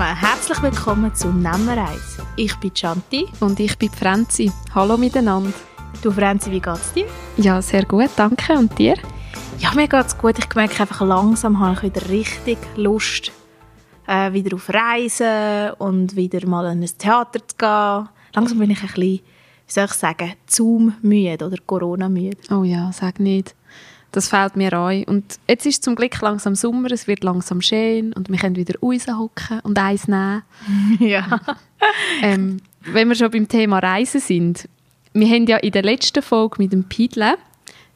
Zusammen, herzlich willkommen zu Nemmereis. Ich bin Chanti. Und ich bin Franzi. Hallo miteinander. Du Franzi, wie geht's dir? Ja, sehr gut, danke. Und dir? Ja, mir geht's gut. Ich merke einfach langsam habe ich wieder richtig Lust, äh, wieder auf Reisen und wieder mal in ein Theater zu gehen. Langsam bin ich ein bisschen, wie soll ich sagen, Zoom-müde oder Corona-müde. Oh ja, sag nicht. Das fällt mir ein. Und jetzt ist zum Glück langsam Sommer, es wird langsam schön und wir können wieder raushocken und eins nehmen. ja. ähm, wenn wir schon beim Thema Reisen sind, wir haben ja in der letzten Folge mit dem Pidle ein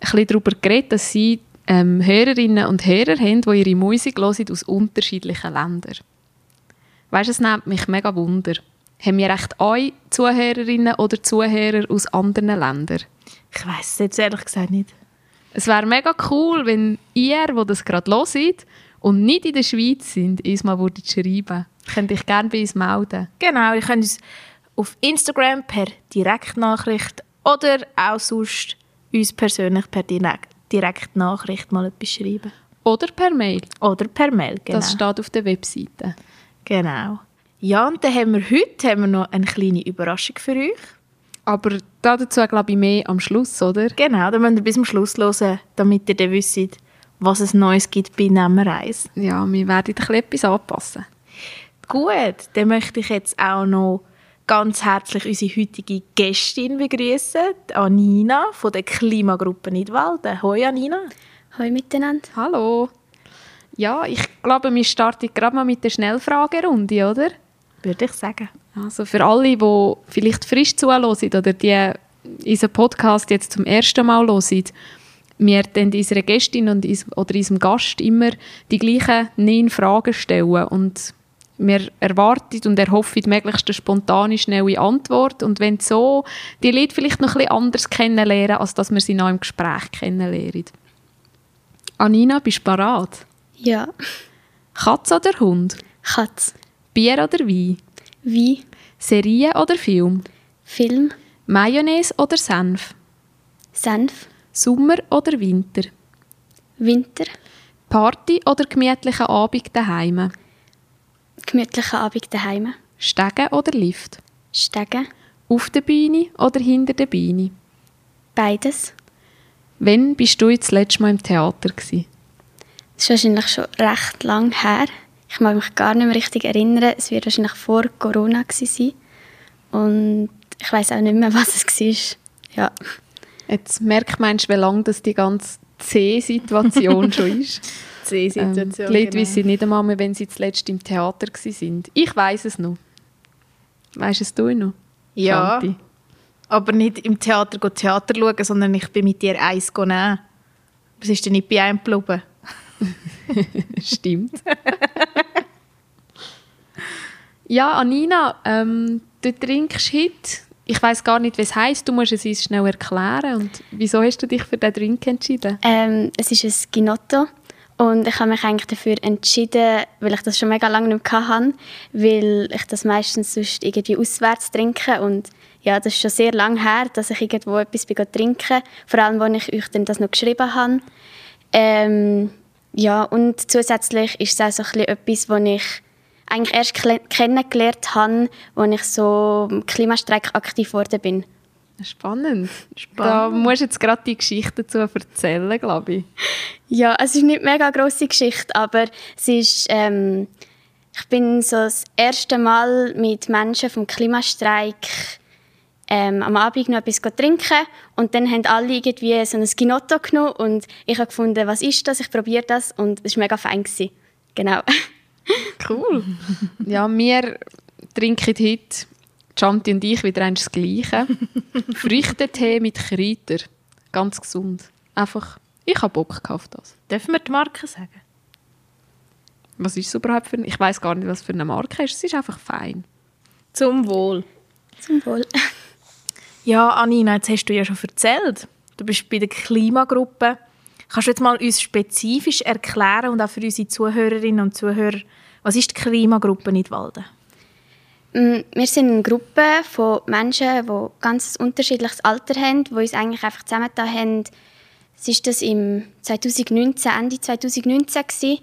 bisschen darüber geredet, dass sie ähm, Hörerinnen und Hörer haben, die ihre Musik hören aus unterschiedlichen Ländern. Weißt du, es nimmt mich mega Wunder. Haben wir echt euch Zuhörerinnen oder Zuhörer aus anderen Ländern? Ich weiß es jetzt ehrlich gesagt nicht. Es wäre mega cool, wenn ihr, wo das gerade hört und nicht in der Schweiz sind, uns mal würdet schreiben. Könnt ich gerne bei uns melden. Genau, ihr könnt uns auf Instagram per Direktnachricht oder auch sonst uns persönlich per Direktnachricht mal etwas schreiben. Oder per Mail. Oder per Mail, genau. Das steht auf der Webseite. Genau. Ja, und dann haben wir heute haben wir noch eine kleine Überraschung für euch. Aber dazu glaube ich mehr am Schluss, oder? Genau, dann müsst ihr bis zum Schluss hören, damit ihr dann wisst, was es Neues gibt bei Nemmereis. Ja, wir werden ein etwas anpassen. Gut, dann möchte ich jetzt auch noch ganz herzlich unsere heutige Gästin begrüßen, Anina von der Klimagruppe Nidwalden. Hoi Anina. Hoi miteinander. Hallo. Ja, ich glaube, wir starten gerade mal mit der Schnellfragerunde, oder? Würde ich sagen. Also für alle, die vielleicht frisch zuhören oder die unseren Podcast jetzt zum ersten Mal hören, wir dann unserer Gästin und oder unserem Gast immer die gleichen neun Fragen stellen und wir erwarten und erhoffen möglichst eine spontane, schnelle Antwort und wenn so, die Leute vielleicht noch etwas anders kennenlernen, als dass wir sie noch im Gespräch kennenlernen. Anina, bist du bereit? Ja. Katz oder Hund? Katz. Bier oder Wein? Wein. Serie oder Film? Film. Mayonnaise oder Senf? Senf. Sommer oder Winter? Winter. Party oder gemütlicher Abend daheim? Gemütlicher Abend daheim. Stegen oder Lift? Stegen. Auf der Bühne oder hinter der Bühne? Beides. Wann bist du jetzt das letzte Mal im Theater gewesen? Das ist wahrscheinlich schon recht lang her. Ich mag mich gar nicht mehr richtig erinnern. Es wird wahrscheinlich vor Corona sein. Und ich weiß auch nicht mehr, was es war. Ja. Jetzt merkt man, wie lange das die ganze C-Situation schon ist. C-Situation, ähm, Die Leute genau. wissen nicht einmal mehr, wenn sie zuletzt im Theater waren. Ich weiß es noch. Weißt es du noch? Ja, Shanti? aber nicht im Theater Theater schauen, sondern ich bin mit dir eins nehmen. Was ist denn nicht bei einem geblieben? Stimmt. ja, Anina, ähm, du trinkst heute. Ich weiß gar nicht, was heißt. Du musst es uns schnell erklären. Und wieso hast du dich für diesen Drink entschieden? Ähm, es ist ein Ginotto. Und ich habe mich eigentlich dafür entschieden, weil ich das schon mega lange nicht mehr hatte, weil ich das meistens sonst irgendwie auswärts trinke und ja, das ist schon sehr lange her, dass ich irgendwo etwas trinke, vor allem, als ich euch dann das noch geschrieben habe. Ähm, ja, und zusätzlich ist es auch so ein bisschen etwas, was ich eigentlich erst kennengelernt habe, als ich so im Klimastreik aktiv geworden bin. Spannend. Spannend. Da musst du jetzt gerade die Geschichte dazu erzählen, glaube ich. Ja, es ist nicht eine mega grosse Geschichte, aber es ist, ähm, ich bin so das erste Mal mit Menschen vom Klimastreik ähm, am Abend noch etwas trinken und dann haben alle irgendwie so ein Ginotto genommen und ich habe gefunden, was ist das? Ich probiere das und es war mega fein. Gewesen. Genau. Cool. ja, wir trinken heute, Chanti und ich, wieder das Gleiche. Früchtetee mit Kräuter. Ganz gesund. Einfach, ich habe Bock auf das. Dürfen wir die Marke sagen? Was ist es überhaupt für eine? Ich weiß gar nicht, was für eine Marke ist. Es ist einfach fein. Zum Wohl. Zum Wohl. Ja, Anina, jetzt hast du ja schon erzählt. Du bist bei der Klimagruppe. Kannst du jetzt mal uns spezifisch erklären und auch für unsere Zuhörerinnen und Zuhörer, was ist die Klimagruppe Nidwalden? Mm, wir sind eine Gruppe von Menschen, die ganz unterschiedliches Alter haben, die uns eigentlich einfach zusammengetan haben. Es war das im 2019, Ende 2019 gewesen.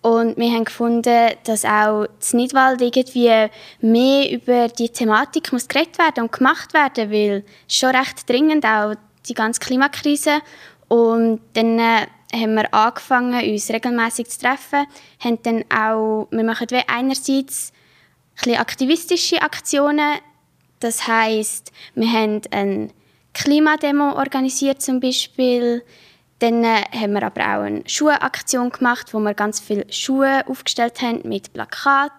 Und wir haben gefunden, dass auch das Nidwald irgendwie mehr über die Thematik muss geredet werden und gemacht werden, weil es schon recht dringend auch die ganze Klimakrise. Und dann äh, haben wir angefangen, uns regelmäßig zu treffen, haben dann auch, wir machen einerseits ein aktivistische Aktionen, das heißt, wir haben eine Klimademo organisiert zum Beispiel, dann äh, haben wir aber auch eine Schuhaktion gemacht, wo wir ganz viele Schuhe aufgestellt haben mit Plakat,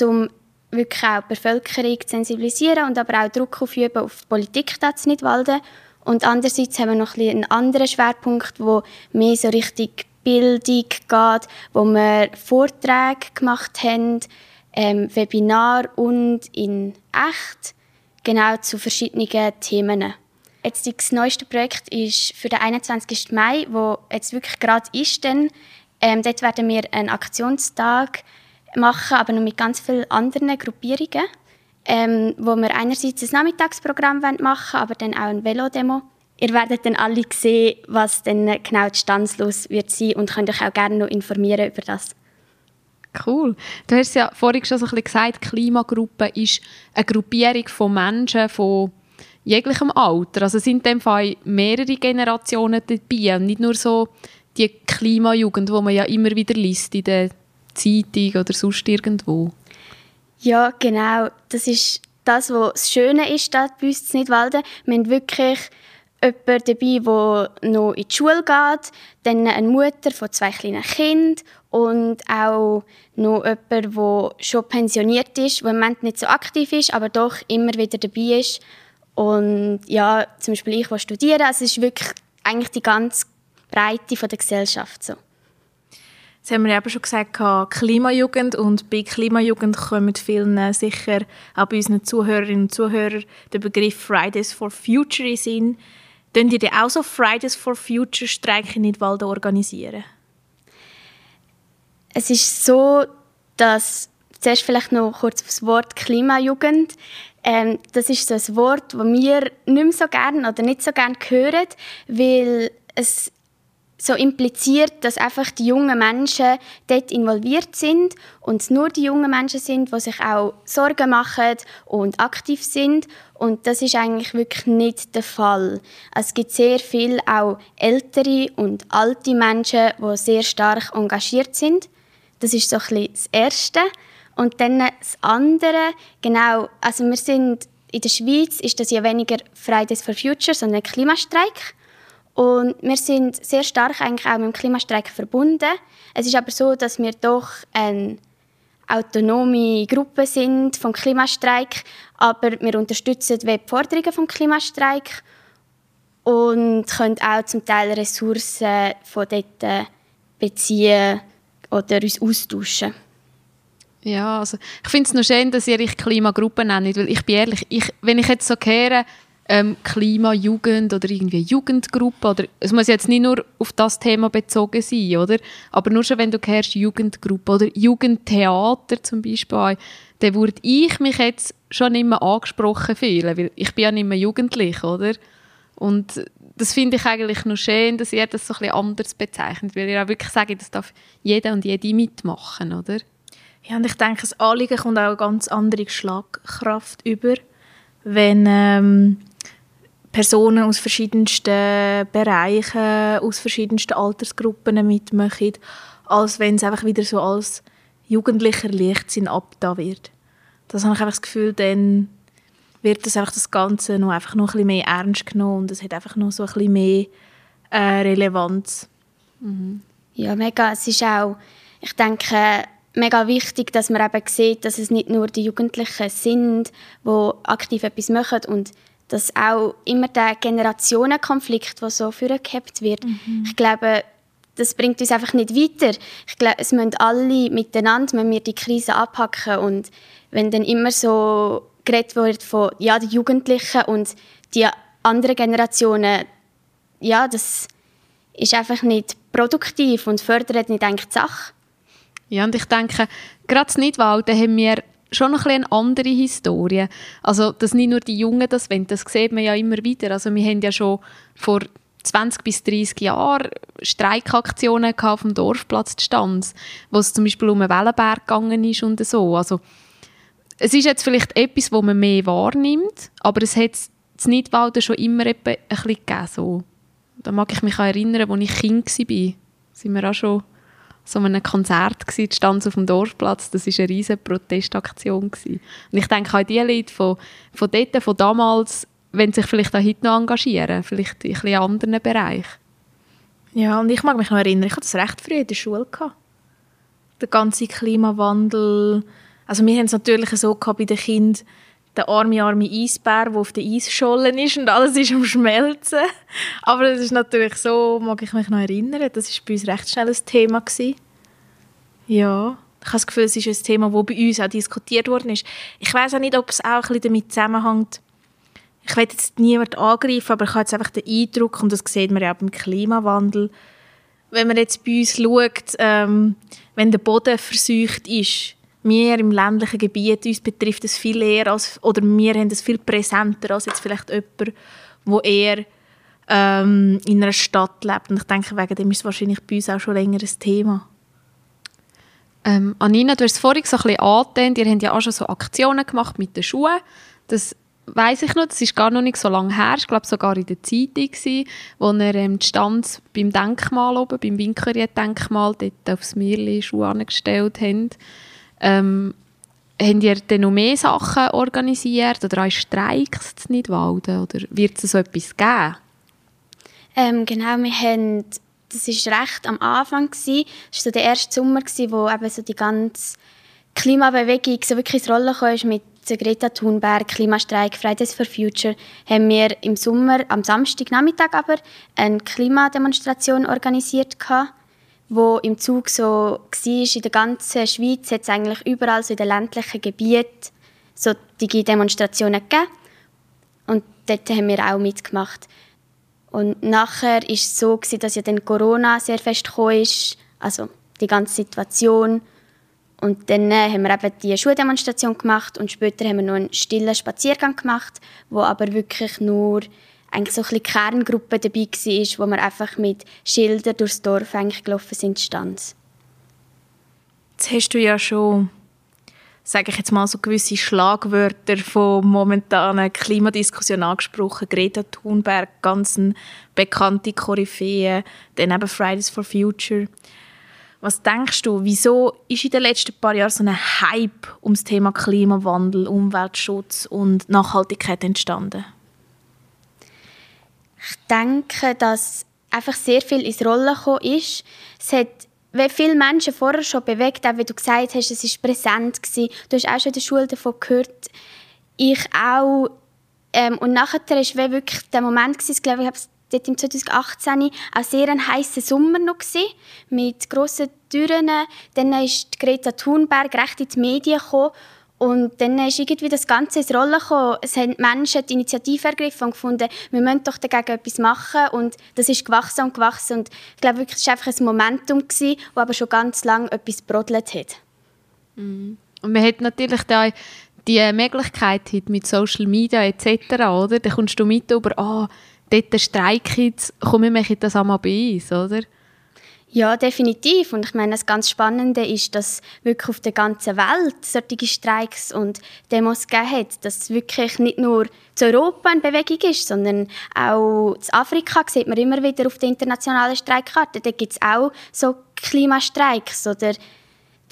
um wirklich auch die Bevölkerung zu sensibilisieren und aber auch Druck aufüben auf die Politik da zu Nidwalden. Und andererseits haben wir noch ein einen anderen Schwerpunkt, wo mehr so richtig Bildung geht, wo wir Vorträge gemacht haben, ähm, Webinar und in echt, genau zu verschiedenen Themen. Jetzt das neueste Projekt ist für den 21. Mai, wo jetzt wirklich gerade ist. Dann, ähm, dort werden wir einen Aktionstag machen, aber noch mit ganz vielen anderen Gruppierungen, ähm, wo wir einerseits ein Nachmittagsprogramm machen wollen, aber dann auch ein Velodemo. Ihr werdet dann alle sehen, was dann genau die Standslos wird sein und könnt euch auch gerne noch informieren über das. Cool. Du hast ja vorhin schon so ein bisschen gesagt, Klimagruppe ist eine Gruppierung von Menschen, von jeglichem Alter. Also sind in dem Fall mehrere Generationen dabei und nicht nur so die Klimajugend, wo man ja immer wieder liest in der Zeitung oder sonst irgendwo. Ja, genau. Das ist das, was das Schöne ist bei uns in Nidwalden. Wir haben wirklich jemanden dabei, der noch in die Schule geht, dann eine Mutter von zwei kleinen Kindern und auch noch jemand, der schon pensioniert ist, der im Moment nicht so aktiv ist, aber doch immer wieder dabei ist und ja, zum Beispiel ich, die studieren, also es ist wirklich eigentlich die ganze Breite der Gesellschaft so. Das haben wir eben schon gesagt, Klimajugend und bei Klimajugend kommen vielen sicher auch bei unseren Zuhörerinnen und Zuhörern der Begriff Fridays for Future in Sinn. Könnt ihr auch so Fridays for Future Streiken in Nidwalden organisieren? Es ist so, dass zuerst vielleicht noch kurz auf das Wort Klimajugend. Ähm, das ist so ein Wort, das wir nicht mehr so gerne oder nicht so gerne hören, weil es so impliziert, dass einfach die jungen Menschen dort involviert sind und nur die jungen Menschen sind, die sich auch Sorgen machen und aktiv sind. Und das ist eigentlich wirklich nicht der Fall. Es gibt sehr viel auch ältere und alte Menschen, die sehr stark engagiert sind. Das ist so ein das Erste. Und dann das andere, genau, also wir sind in der Schweiz ist das ja weniger Fridays for Future, sondern Klimastreik. Und wir sind sehr stark eigentlich auch mit dem Klimastreik verbunden. Es ist aber so, dass wir doch eine autonome Gruppe sind vom Klimastreik, aber wir unterstützen die Forderungen vom Klimastreik und können auch zum Teil Ressourcen von dort beziehen oder uns austauschen. Ja, also ich finde es noch schön, dass ihr euch Klimagruppe nennt, weil ich bin ehrlich, ich, wenn ich jetzt so höre, ähm, Klimajugend oder irgendwie Jugendgruppe, oder es muss jetzt nicht nur auf das Thema bezogen sein, oder? Aber nur schon, wenn du hörst Jugendgruppe oder Jugendtheater zum Beispiel, dann würde ich mich jetzt schon nicht mehr angesprochen fühlen, weil ich bin ja nicht mehr jugendlich, oder? Und das finde ich eigentlich noch schön, dass ihr das so ein bisschen anders bezeichnet, weil ihr auch wirklich sagt, das darf jeder und jede mitmachen, oder? Ja, und ich denke, das Anliegen kommt auch eine ganz andere Schlagkraft über, wenn ähm, Personen aus verschiedensten Bereichen, aus verschiedensten Altersgruppen mitmachen, als wenn es einfach wieder so als jugendlicher Leichtsinn abda wird. Das habe ich einfach das Gefühl, dann wird das einfach das Ganze noch einfach noch ein bisschen mehr ernst genommen und es hat einfach noch so ein bisschen mehr äh, Relevanz. Mhm. Ja, mega. Es ist auch, ich denke, mega wichtig, dass man eben sieht, dass es nicht nur die Jugendlichen sind, die aktiv etwas machen und dass auch immer der Generationenkonflikt, der so vorgehabt wird, mhm. ich glaube, das bringt uns einfach nicht weiter. Ich glaube, es müssen alle miteinander wenn wir die Krise abhacken und wenn dann immer so geredet wird von ja, die Jugendlichen und die anderen Generationen, ja, das ist einfach nicht produktiv und fördert nicht eigentlich die Sache. Ja, und ich denke, gerade in Nidwalden haben wir schon noch ein eine andere Historie. Also, dass nicht nur die Jungen das wollen, das sieht man ja immer wieder. Also, wir haben ja schon vor 20 bis 30 Jahren Streikaktionen auf dem Dorfplatz Stanz, wo es zum Beispiel um einen Wellenberg gegangen ist und so. Also, es ist jetzt vielleicht etwas, wo man mehr wahrnimmt, aber es hat es Nidwalden schon immer ein bisschen gegeben. So. Da mag ich mich erinnern, als ich Kind war, sind wir auch schon so einem Konzert gewesen, stand auf dem Dorfplatz. Das war eine riesige Protestaktion. Gewesen. Und ich denke an die Leute von, von dort, von damals, wenn sich vielleicht auch heute noch engagieren, vielleicht in einem anderen Bereich. Ja, und ich mag mich noch erinnern, ich hatte das recht früh in der Schule. Gehabt. Der ganze Klimawandel. Also wir haben es natürlich so gehabt bei den Kindern, der arme, arme Eisbär, der auf der Eisschollen ist und alles ist am Schmelzen. Aber das ist natürlich so, mag ich mich noch erinnern, das war bei uns recht schnell ein Thema. Gewesen. Ja, ich habe das Gefühl, es ist ein Thema, das bei uns auch diskutiert worden ist. Ich weiß auch nicht, ob es auch ein bisschen damit zusammenhängt, ich will jetzt niemand angreifen, aber ich habe jetzt einfach den Eindruck, und das sieht man ja auch beim Klimawandel, wenn man jetzt bei uns schaut, ähm, wenn der Boden verseucht ist, wir im ländlichen Gebiet, uns betrifft es viel eher, als, oder wir haben es viel präsenter als jetzt vielleicht jemand, wo eher ähm, in einer Stadt lebt. Und ich denke, wegen dem ist es wahrscheinlich bei uns auch schon länger ein Thema. Ähm, Anina, du hast es vorhin so ein bisschen angetönt, ihr habt ja auch schon so Aktionen gemacht mit den Schuhen. Das weiß ich noch, das ist gar noch nicht so lange her, ich glaube sogar in der Zeitung gewesen, wo er ähm, die Stanz beim Denkmal oben, beim Winkeriet-Denkmal, dort aufs Mirli Schuhe angestellt haben. Ähm, habt ihr dann noch mehr Sachen organisiert oder auch Streiks in Nidwalden? Oder wird es so etwas geben? Ähm, genau, wir haben, das war recht am Anfang. Gewesen. Das war so der erste Sommer, gewesen, wo eben so die ganze Klimabewegung so wirklich ins Rollen kam mit Greta Thunberg, Klimastreik, Fridays for Future, haben wir im Sommer, am Samstagnachmittag aber, eine Klimademonstration organisiert gehabt wo im Zug so war, in der ganzen Schweiz hat es eigentlich überall so in den ländlichen Gebieten so Digi-Demonstrationen gegeben. Und dort haben wir auch mitgemacht. Und nachher war es so, dass ja dann Corona sehr fest ist, also die ganze Situation. Und dann äh, haben wir eben die Schuldemonstration gemacht und später haben wir noch einen stillen Spaziergang gemacht, wo aber wirklich nur eigentlich so ein Kerngruppe dabei war, wo wir einfach mit Schildern durchs Dorf eigentlich gelaufen sind, stand. Jetzt hast du ja schon, sage ich jetzt mal, so gewisse Schlagwörter von momentanen Klimadiskussion angesprochen. Greta Thunberg, ganz eine bekannte Koryphäe, dann eben Fridays for Future. Was denkst du, wieso ist in den letzten paar Jahren so ein Hype ums Thema Klimawandel, Umweltschutz und Nachhaltigkeit entstanden? Ich denke, dass einfach sehr viel ins Rollen gekommen ist. Es hat wie viele Menschen vorher schon bewegt, auch wie du gesagt hast, es war präsent. Gewesen. Du hast auch schon in der Schule davon gehört. Ich auch. Ähm, und nachher war wirklich der Moment, gewesen, ich glaube, ich dort im 2018 auch sehr ein heißer Sommer noch gewesen, mit grossen Türen. Dann ist Greta Thunberg recht in die Medien gekommen und dann ist irgendwie das Ganze ins Rollen gekommen. Es haben Menschen die Initiative ergriffen und gefunden, wir müssen doch dagegen etwas machen. Und das ist gewachsen und gewachsen. Und ich glaube wirklich, es war einfach ein Momentum, gewesen, das aber schon ganz lange etwas brodelt hat. Mhm. Und man hat natürlich da die Möglichkeit mit Social Media etc., oder? Da kommst du mit über, ah, oh, dort streiken komm, wir machen das einmal bei uns, oder? Ja, definitiv. Und ich meine, das ganz Spannende ist, dass wirklich auf der ganzen Welt solche Streiks und Demos gegeben hat, dass wirklich nicht nur zu Europa eine Bewegung ist, sondern auch in Afrika sieht man immer wieder auf der internationalen Streikkarte. Da gibt es auch so Klimastreiks oder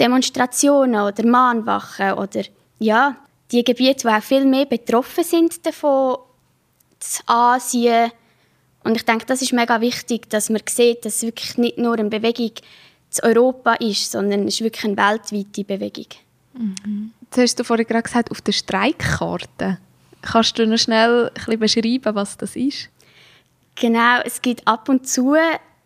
Demonstrationen oder Mahnwachen oder ja, die Gebiete, die auch viel mehr betroffen sind davon, Asien, und ich denke, das ist mega wichtig, dass man sieht, dass es wirklich nicht nur eine Bewegung zu Europa ist, sondern es ist wirklich eine weltweite Bewegung. Mhm. Jetzt hast du vorhin gerade gesagt, auf der Streikkarte. Kannst du noch schnell ein bisschen beschreiben, was das ist? Genau, es gibt ab und zu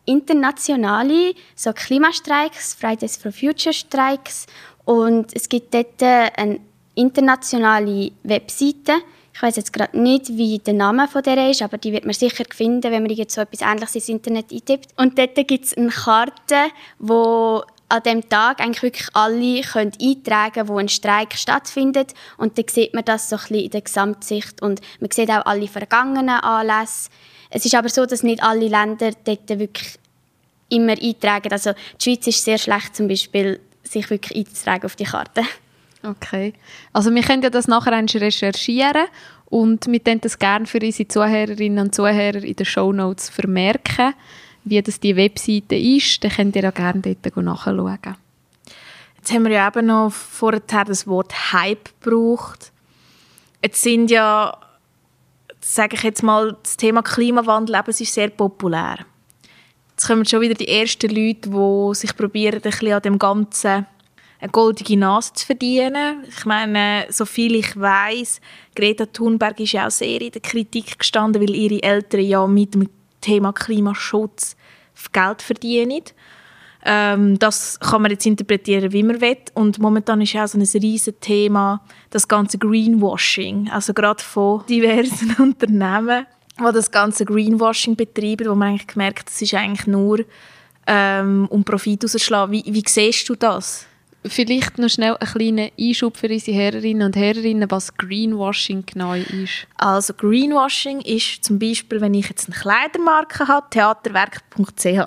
internationale so Klimastreiks, Fridays for Future Streiks und es gibt dort eine internationale Webseite, ich weiß jetzt gerade nicht, wie der Name von der ist, aber die wird man sicher finden, wenn man jetzt so etwas Ähnliches ins Internet eintippt. Und dort gibt es eine Karte, wo an dem Tag eigentlich wirklich alle können eintragen wo ein Streik stattfindet. Und dann sieht man das so ein bisschen in der Gesamtsicht. Und man sieht auch alle vergangenen Anlässe. Es ist aber so, dass nicht alle Länder dort wirklich immer eintragen. Also die Schweiz ist sehr schlecht, zum Beispiel sich wirklich einzutragen auf die Karte. Okay. Also wir können ja das nachher recherchieren und wir können das gerne für unsere Zuhörerinnen und Zuhörer in den Shownotes vermerken, wie das die Webseite ist. Dann könnt ihr auch gerne dort nachschauen. Jetzt haben wir ja eben noch vorher das Wort Hype gebraucht. Jetzt sind ja, sage ich jetzt mal, das Thema Klimawandel eben, ist sehr populär. Jetzt kommen schon wieder die ersten Leute, die sich probieren, ein bisschen an dem Ganzen eine goldige Nase zu verdienen. Ich meine, so viel ich weiß, Greta Thunberg ist ja auch sehr in der Kritik gestanden, weil ihre Eltern ja mit dem Thema Klimaschutz Geld verdienen. Ähm, das kann man jetzt interpretieren, wie man will. Und momentan ist auch so ein riesiges Thema das ganze Greenwashing. Also gerade von diversen Unternehmen, die das ganze Greenwashing betreiben, wo man eigentlich gemerkt, das ist eigentlich nur ähm, um Profit rauszuschlagen. Wie, wie siehst du das? Vielleicht noch schnell einen kleinen Einschub für unsere Herrinnen und Herrinnen, was Greenwashing genau ist. Also Greenwashing ist zum Beispiel, wenn ich jetzt eine Kleidermarke habe, theaterwerk.ch. das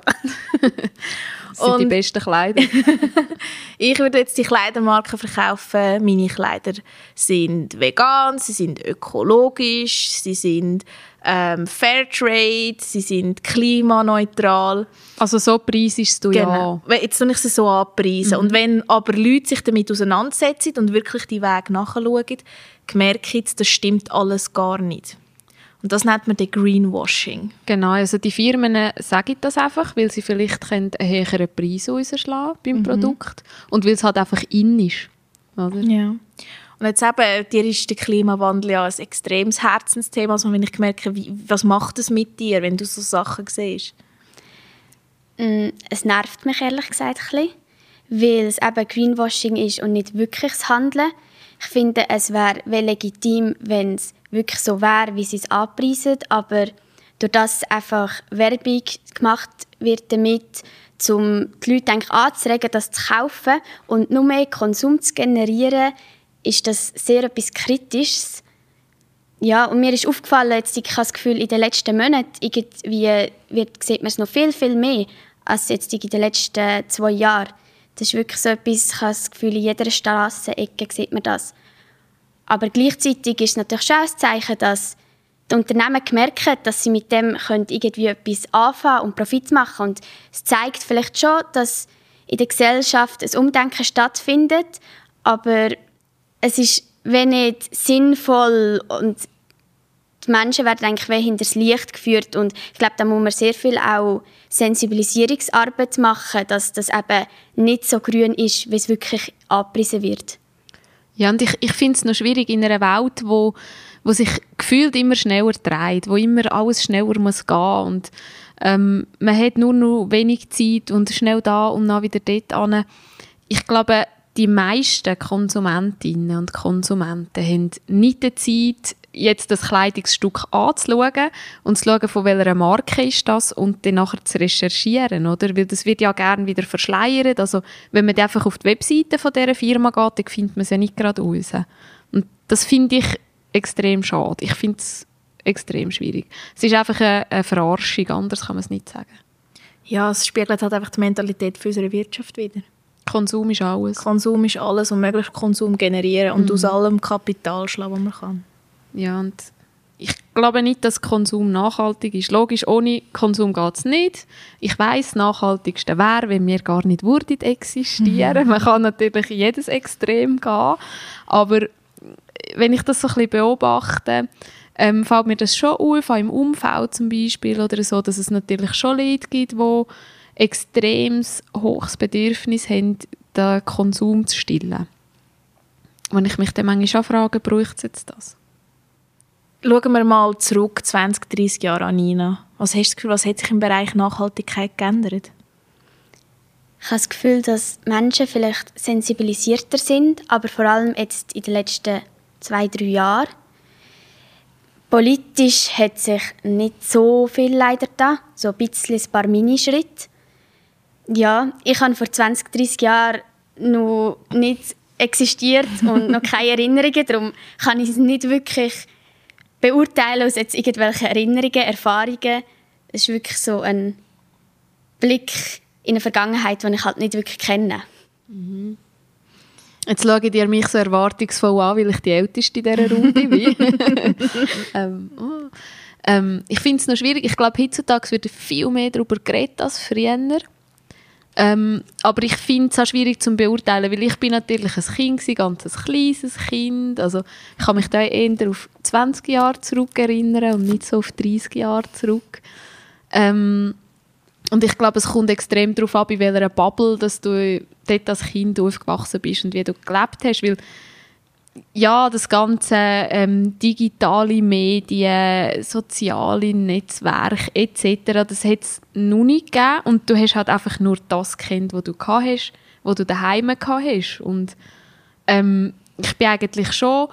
sind und die besten Kleider. ich würde jetzt die Kleidermarke verkaufen. Meine Kleider sind vegan, sie sind ökologisch, sie sind ähm, Fairtrade, sie sind klimaneutral. Also so preisest du genau. ja. Jetzt tue ich sie so anpreisen. Mhm. Und wenn aber Leute sich damit auseinandersetzen und wirklich die Weg nachschauen, merke ich, das stimmt alles gar nicht. Und das nennt man den Greenwashing. Genau, also die Firmen sagen das einfach, weil sie vielleicht einen höheren Preis rausschlagen beim mhm. Produkt und weil es halt einfach in ist. Oder? Ja. Und jetzt eben, dir ist der Klimawandel ja ein extremes Herzensthema. Also wenn ich merke, wie, was macht es mit dir, wenn du so Sachen siehst? Mm, es nervt mich ehrlich gesagt ein bisschen, weil es eben Greenwashing ist und nicht wirkliches Handeln. Ich finde, es wäre legitim, wenn es wirklich so wäre, wie sie es anpreisen, aber durch das einfach Werbung gemacht wird damit, um die Leute anzuregen, das zu kaufen und nur mehr Konsum zu generieren, ist das sehr etwas Kritisches. Ja, und mir ist aufgefallen, jetzt, ich habe das Gefühl, in den letzten Monaten irgendwie wird, sieht man es noch viel, viel mehr als jetzt in den letzten zwei Jahren. Das ist wirklich so etwas, ich habe das Gefühl, in jeder Straßenecke sieht man das. Aber gleichzeitig ist es natürlich schon ein Zeichen, dass die Unternehmen gemerkt haben, dass sie mit dem irgendwie etwas anfangen und Profit machen Und es zeigt vielleicht schon, dass in der Gesellschaft ein Umdenken stattfindet, aber es ist wenn nicht sinnvoll und die Menschen werden eigentlich das Licht geführt und ich glaube, da muss man sehr viel auch Sensibilisierungsarbeit machen, dass das eben nicht so grün ist, wie es wirklich angepriesen wird. Ja, und ich, ich finde es noch schwierig in einer Welt, wo, wo sich gefühlt immer schneller dreht, wo immer alles schneller muss gehen und ähm, man hat nur noch wenig Zeit und schnell da und dann wieder dort an. Ich glaube, die meisten Konsumentinnen und Konsumenten haben nicht die Zeit, jetzt das Kleidungsstück anzuschauen und zu schauen, von welcher Marke ist das und dann nachher zu recherchieren, oder? Weil das wird ja gerne wieder verschleiert. Also, wenn man einfach auf die Webseite von dieser Firma geht, dann findet man sie ja nicht gerade raus. Und das finde ich extrem schade. Ich finde es extrem schwierig. Es ist einfach eine, eine Verarschung, anders kann man es nicht sagen. Ja, es spiegelt halt einfach die Mentalität für unsere Wirtschaft wieder. Konsum ist alles. Konsum ist alles und möglichst Konsum generieren und mhm. aus allem Kapital schlagen, was man kann. Ja, und ich glaube nicht, dass Konsum nachhaltig ist. Logisch, ohne Konsum geht es nicht. Ich weiß, das Nachhaltigste wäre, wenn wir gar nicht würden existieren. Mhm. Man kann natürlich in jedes Extrem gehen, aber wenn ich das so ein bisschen beobachte, ähm, fällt mir das schon auf, auch im Umfeld zum Beispiel oder so, dass es natürlich schon Leute gibt, die extremes hohes Bedürfnis haben, den Konsum zu stillen. Wenn ich mich dann manchmal schon frage, braucht es jetzt das? Schauen wir mal zurück, 20, 30 Jahre an Nina. Was hast du das Gefühl, was hat sich im Bereich Nachhaltigkeit geändert? Ich habe das Gefühl, dass Menschen vielleicht sensibilisierter sind, aber vor allem jetzt in den letzten zwei, drei Jahren. Politisch hat sich nicht so viel leider da, so ein bisschen ein paar Minischritte Ja, ich habe vor 20, 30 Jahren noch nicht existiert und noch keine Erinnerungen. Darum kann ich es nicht wirklich beurteilen aus jetzt irgendwelchen Erinnerungen, Erfahrungen. Es ist wirklich so ein Blick in eine Vergangenheit, die ich halt nicht wirklich kenne. Mhm. Jetzt schaue ihr mich so erwartungsvoll an, weil ich die Älteste in dieser Runde bin. ähm, oh. ähm, ich finde es noch schwierig. Ich glaube, heutzutage wird viel mehr darüber geredet als früher. Ähm, aber ich finde es auch schwierig zu beurteilen, weil ich bin natürlich ein Kind, ein ganz kleines Kind. Also ich kann mich da eher auf 20 Jahre zurück erinnern und nicht so auf 30 Jahre zurück. Ähm, und ich glaube, es kommt extrem darauf ab, in welcher Bubble dass du dort als Kind aufgewachsen bist und wie du gelebt hast, weil ja, das ganze ähm, digitale Medien, soziale Netzwerke etc., das hat es noch nicht gegeben und du hast halt einfach nur das kennt, was du gehabt hast, was du daheim gehabt hast und ähm, ich bin eigentlich schon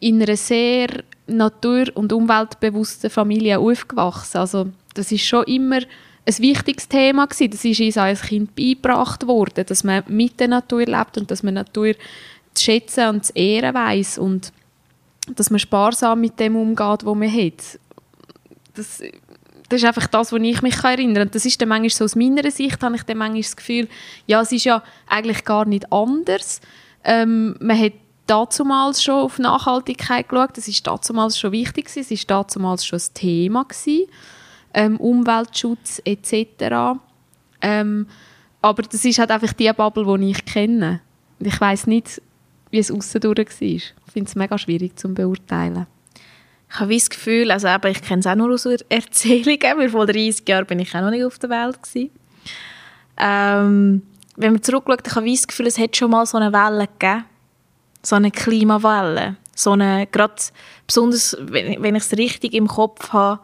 in einer sehr natur- und umweltbewussten Familie aufgewachsen, also das ist schon immer ein wichtiges Thema gewesen. Das ist uns als Kind beigebracht worden, dass man mit der Natur lebt und dass man Natur zu schätzen und zu ehren weiß und dass man sparsam mit dem umgeht, was man hat. Das, das ist einfach das, was ich mich erinnern kann. Das ist dann manchmal so aus meiner Sicht, habe ich dann manchmal das Gefühl, ja, es ist ja eigentlich gar nicht anders. Ähm, man hat damals schon auf Nachhaltigkeit geschaut, das ist damals schon wichtig es war damals schon ein Thema gewesen ähm, Umweltschutz etc. Ähm, aber das ist halt einfach die Bubble, die ich kenne. Ich weiß nicht, wie es aussen durch war. Ich finde es mega schwierig zu beurteilen. Ich habe das Gefühl, also eben, ich kenne es auch nur aus Erzählungen, weil vor 30 Jahren bin ich auch noch nicht auf der Welt Ähm, wenn man zurückschaut, ich habe das Gefühl, es hat schon mal so eine Welle gegeben. So eine Klimawelle. So eine, gerade besonders, wenn, wenn ich es richtig im Kopf habe,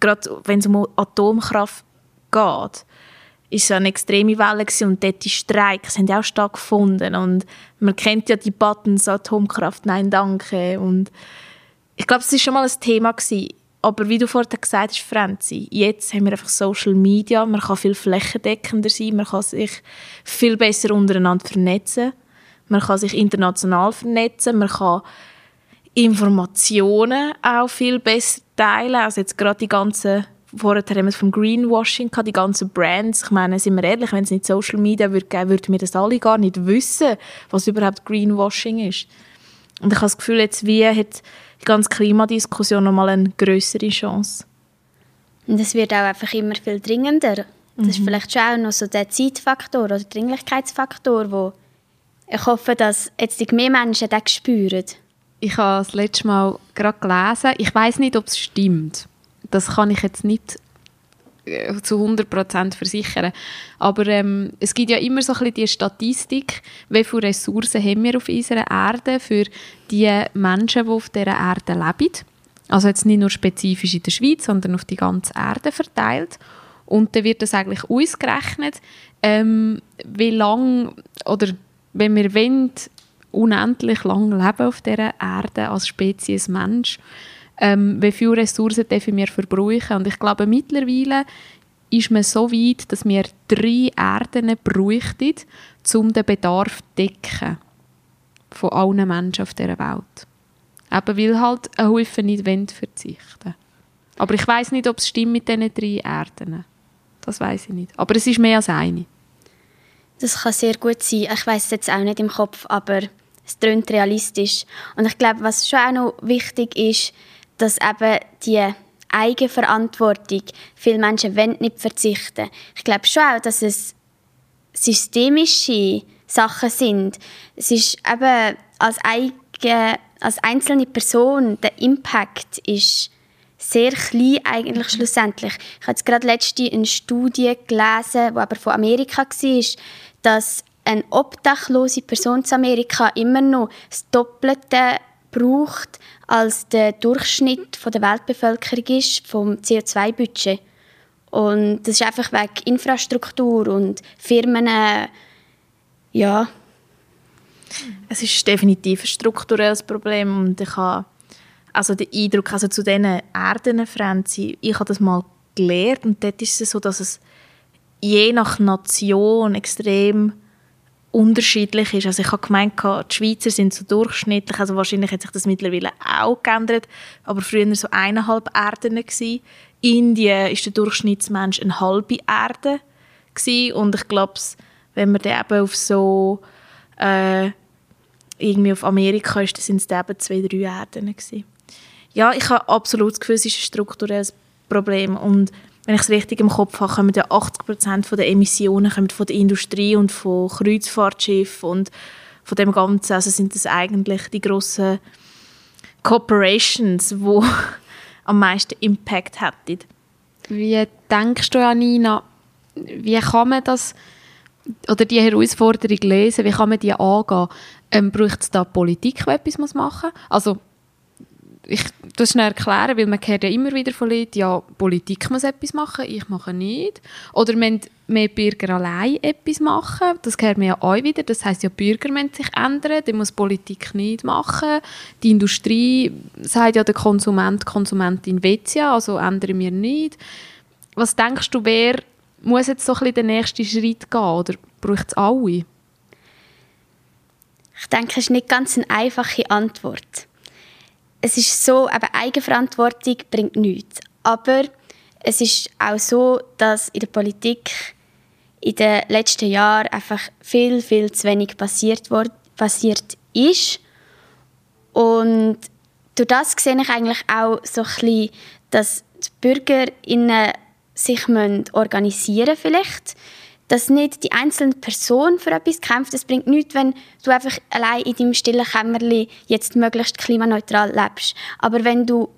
gerade wenn es um Atomkraft geht, ist es eine extreme Welle gewesen und dort die Streiks haben ja auch stattgefunden und man kennt ja die Buttons Atomkraft, nein, danke und ich glaube, es ist schon mal ein Thema gewesen. Aber wie du vorhin gesagt hast, Franzi, jetzt haben wir einfach Social Media, man kann viel flächendeckender sein, man kann sich viel besser untereinander vernetzen, man kann sich international vernetzen, man kann Informationen auch viel besser teilen. Also jetzt gerade die ganzen, vorher haben wir es vom Greenwashing gehabt, die ganzen Brands. Ich meine, sind wir ehrlich, wenn es nicht Social Media würde geben, würden wir das alle gar nicht wissen, was überhaupt Greenwashing ist. Und ich habe das Gefühl, jetzt wie hat die ganze Klimadiskussion nochmal eine größere Chance. Und es wird auch einfach immer viel dringender. Das mhm. ist vielleicht schon auch noch so der Zeitfaktor oder Dringlichkeitsfaktor, wo ich hoffe, dass jetzt die mehr Menschen das spüren ich habe das letzte Mal gerade gelesen. Ich weiß nicht, ob es stimmt. Das kann ich jetzt nicht äh, zu 100% versichern. Aber ähm, es gibt ja immer so ein bisschen die Statistik, wie viele Ressourcen haben wir auf unserer Erde für die Menschen, die auf dieser Erde leben. Also jetzt nicht nur spezifisch in der Schweiz, sondern auf die ganze Erde verteilt. Und dann wird das eigentlich ausgerechnet, ähm, wie lang oder wenn wir wollen, unendlich lang leben auf dieser Erde als Spezies Mensch, ähm, wie viele Ressourcen dürfen wir verbrauchen. Und ich glaube, mittlerweile ist man so weit, dass wir drei Erden bräuchten, um den Bedarf zu decken von allen Menschen auf dieser Welt. Eben weil halt ein Haufen nicht verzichten Aber ich weiß nicht, ob es stimmt mit diesen drei Erden. Das weiß ich nicht. Aber es ist mehr als eine. Das kann sehr gut sein. Ich weiß es jetzt auch nicht im Kopf, aber es klingt realistisch. Und ich glaube, was schon auch noch wichtig ist, dass eben die Eigenverantwortung, viele Menschen wollen nicht verzichten. Ich glaube schon auch, dass es systemische Sachen sind. Es ist eben als, eigene, als einzelne Person, der Impact ist sehr klein eigentlich schlussendlich. Ich habe jetzt gerade letzte eine Studie gelesen, die aber von Amerika war, dass eine obdachlose Person in Amerika immer noch das Doppelte braucht, als der Durchschnitt der Weltbevölkerung ist vom CO2-Budget. Und das ist einfach wegen Infrastruktur und Firmen, äh, ja. Es ist definitiv ein strukturelles Problem und ich habe also den Eindruck, also zu diesen Erden, Franzi, ich habe das mal gelernt und dort ist es so, dass es je nach Nation extrem unterschiedlich ist. Also ich habe gemeint, die Schweizer sind so durchschnittlich, also wahrscheinlich hat sich das mittlerweile auch geändert, aber früher so eineinhalb Erden gewesen. Indien ist der Durchschnittsmensch eine halbe Erde gewesen. und ich glaube, wenn man dann eben auf so äh, irgendwie auf Amerika ist, dann sind es eben zwei, drei Erden gewesen. Ja, ich habe absolut das Gefühl, es ist ein strukturelles Problem und wenn ich es richtig im Kopf habe, kommen ja 80 Prozent der Emissionen kommen von der Industrie und von Kreuzfahrtschiffen und von dem Ganzen. Also sind das eigentlich die grossen Corporations, die am meisten Impact hätten. Wie denkst du, Anina, wie kann man das oder die Herausforderung lesen, wie kann man die angehen? Ähm, braucht es da Politik, die etwas machen muss? Also ich das schnell erklären, weil man hört ja immer wieder von Leuten, ja, Politik muss etwas machen, ich mache nicht. Oder wenn mehr Bürger allein etwas machen, das hört man ja auch wieder, das heißt ja, Bürger müssen sich ändern, dann muss Politik nicht machen. Die Industrie sagt ja, der Konsument, Konsumentin will ja, also ändern wir nicht. Was denkst du, wer muss jetzt so ein bisschen den nächsten Schritt gehen oder braucht es alle? Ich denke, es ist nicht ganz eine einfache Antwort es ist so, eben Eigenverantwortung bringt nichts. Aber es ist auch so, dass in der Politik in den letzten Jahren einfach viel, viel zu wenig passiert, worden, passiert ist. Und durch das sehe ich eigentlich auch so ein bisschen, dass die BürgerInnen sich organisieren vielleicht dass nicht die einzelne Person für etwas kämpft. Es bringt nichts, wenn du einfach allein in deinem stillen Kämmerli jetzt möglichst klimaneutral lebst. Aber wenn du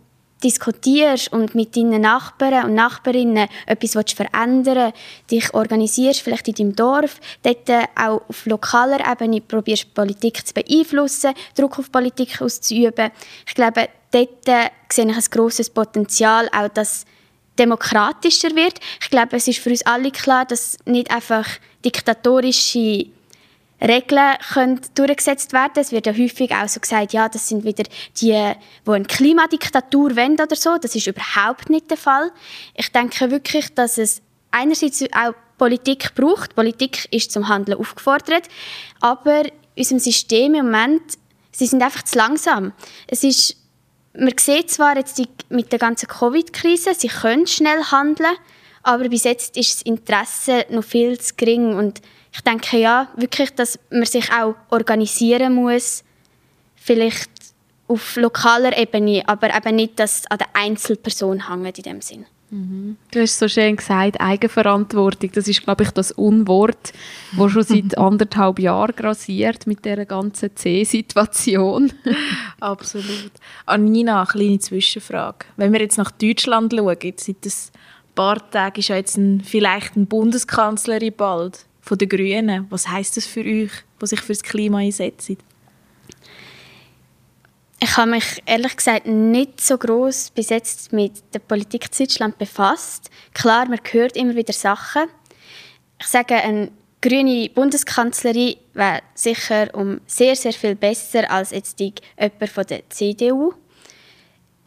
diskutierst und mit deinen Nachbarn und Nachbarinnen etwas verändern dich organisierst, vielleicht in deinem Dorf, dort auch auf lokaler Ebene probierst, Politik zu beeinflussen, Druck auf Politik auszuüben. Ich glaube, dort sehe ich ein grosses Potenzial, auch dass demokratischer wird. Ich glaube, es ist für uns alle klar, dass nicht einfach diktatorische Regeln können durchgesetzt werden. Es wird ja häufig auch so gesagt, ja, das sind wieder die, die eine Klimadiktatur wollen oder so. Das ist überhaupt nicht der Fall. Ich denke wirklich, dass es einerseits auch Politik braucht. Politik ist zum Handeln aufgefordert. Aber unserem System im Moment, sie sind einfach zu langsam. Es ist man sieht zwar jetzt die, mit der ganzen Covid-Krise, sie können schnell handeln, aber bis jetzt ist das Interesse noch viel zu gering und ich denke ja wirklich, dass man sich auch organisieren muss, vielleicht auf lokaler Ebene, aber eben nicht, dass es an der Einzelperson hängt in dem Sinn. Du hast so schön gesagt, Eigenverantwortung. Das ist, glaube ich, das Unwort, das schon seit anderthalb Jahren grassiert mit dieser ganzen C-Situation. Absolut. Anina, eine kleine Zwischenfrage. Wenn wir jetzt nach Deutschland schauen, seit ein paar Tagen ist ja jetzt ein, vielleicht eine Bundeskanzlerin bald von den Grünen. Was heißt das für euch, was sich für das Klima einsetzt? Ich habe mich ehrlich gesagt nicht so groß bis jetzt mit der Politik in Deutschland befasst. Klar, man hört immer wieder Sachen. Ich sage, eine grüne Bundeskanzlerin wäre sicher um sehr, sehr viel besser als jetzt die, jemand von der CDU.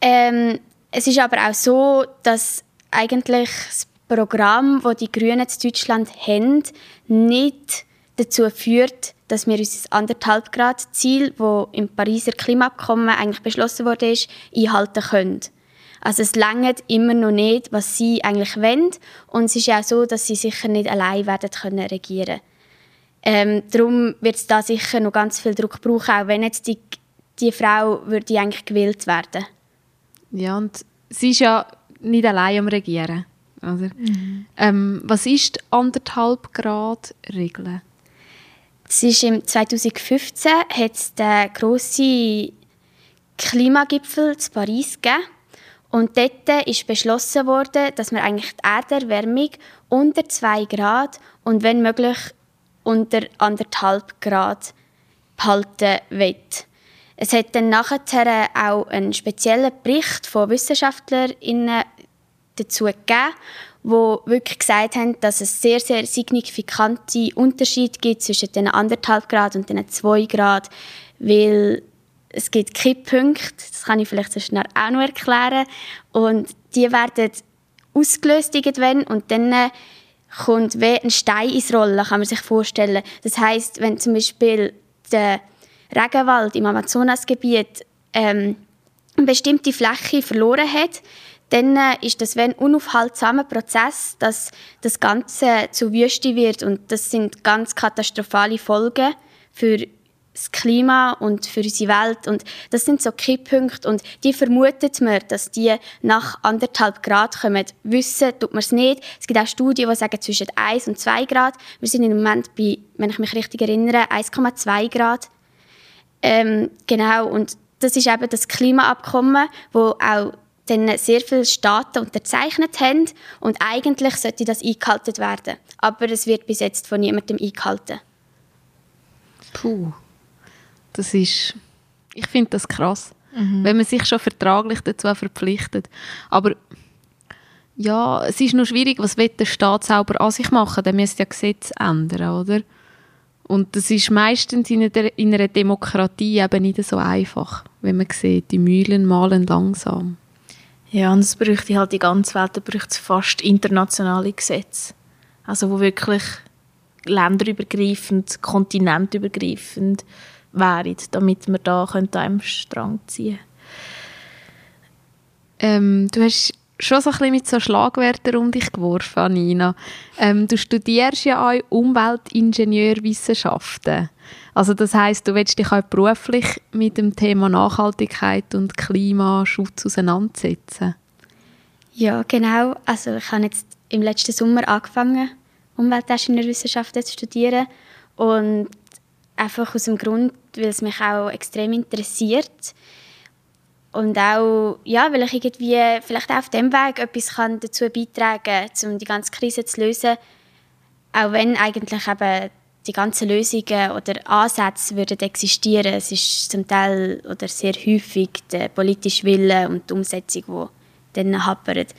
Ähm, es ist aber auch so, dass eigentlich das Programm, das die Grünen in Deutschland haben, nicht dazu führt, dass wir unser 1,5 Grad Ziel, das im Pariser Klimaabkommen eigentlich beschlossen wurde, einhalten können. Also es längert immer noch nicht, was sie eigentlich wollen. Und es ist ja auch so, dass sie sicher nicht allein werden können regieren. Ähm, darum wird es da sicher noch ganz viel Druck brauchen, auch wenn jetzt die, die Frau würde eigentlich gewählt werden. Ja, und sie ist ja nicht allein am Regieren. Oder? Mhm. Ähm, was ist die anderthalb Grad Regel? Es ist im 2015 hat es den grossen Klimagipfel zu Paris gegeben. Und dort ist beschlossen worden, dass man eigentlich die Erderwärmung unter 2 Grad und wenn möglich unter 1,5 Grad behalten will. Es hat dann nachher auch einen speziellen Bericht von WissenschaftlerInnen dazu gegeben, wo wirklich gesagt haben, dass es sehr, sehr signifikante Unterschiede gibt zwischen den anderthalb Grad und den zwei Grad, weil es gibt Kipppunkte, das kann ich vielleicht so schnell auch noch erklären, und die werden ausgelöst irgendwann und dann kommt wie ein Stein ins Rollen, kann man sich vorstellen. Das heißt, wenn zum Beispiel der Regenwald im Amazonasgebiet ähm, eine bestimmte Fläche verloren hat, dann äh, ist das ein unaufhaltsamer Prozess, dass das Ganze zu Wüste wird und das sind ganz katastrophale Folgen für das Klima und für unsere Welt und das sind so Kipppunkte und die vermutet man, dass die nach anderthalb Grad kommen. Wissen tut man es nicht. Es gibt auch Studien, die sagen zwischen 1 und 2 Grad. Wir sind im Moment bei, wenn ich mich richtig erinnere, 1,2 Grad. Ähm, genau und das ist eben das Klimaabkommen, wo auch dann sehr viele Staaten unterzeichnet haben und eigentlich sollte das eingehalten werden. Aber es wird bis jetzt von niemandem eingehalten. Puh, das ist, ich finde das krass, mhm. wenn man sich schon vertraglich dazu verpflichtet. Aber ja, es ist noch schwierig, was will der Staat selber an sich machen? Der müsste ja Gesetze ändern, oder? Und das ist meistens in einer, in einer Demokratie eben nicht so einfach, wenn man sieht, die Mühlen malen langsam. Ja, und es bräuchte halt die ganze Welt, da bräuchte es fast internationale Gesetze. Also wo wirklich länderübergreifend, kontinentübergreifend wären, damit wir da an einem Strang ziehen ähm, Du hast schon so ein mit so Schlagwörtern um dich geworfen, Anina. Ähm, du studierst ja auch Umweltingenieurwissenschaften. Also das heißt, du willst dich auch beruflich mit dem Thema Nachhaltigkeit und Klimaschutz auseinandersetzen. Ja, genau. Also ich habe jetzt im letzten Sommer angefangen, Umweltingenieurwissenschaften zu studieren und einfach aus dem Grund, weil es mich auch extrem interessiert und auch, ja, weil ich irgendwie vielleicht auch auf dem Weg etwas kann dazu beitragen kann, um die ganze Krise zu lösen, auch wenn eigentlich eben die ganzen Lösungen oder Ansätze würden existieren. Es ist zum Teil oder sehr häufig der politische Wille und die Umsetzung, die dann hapert.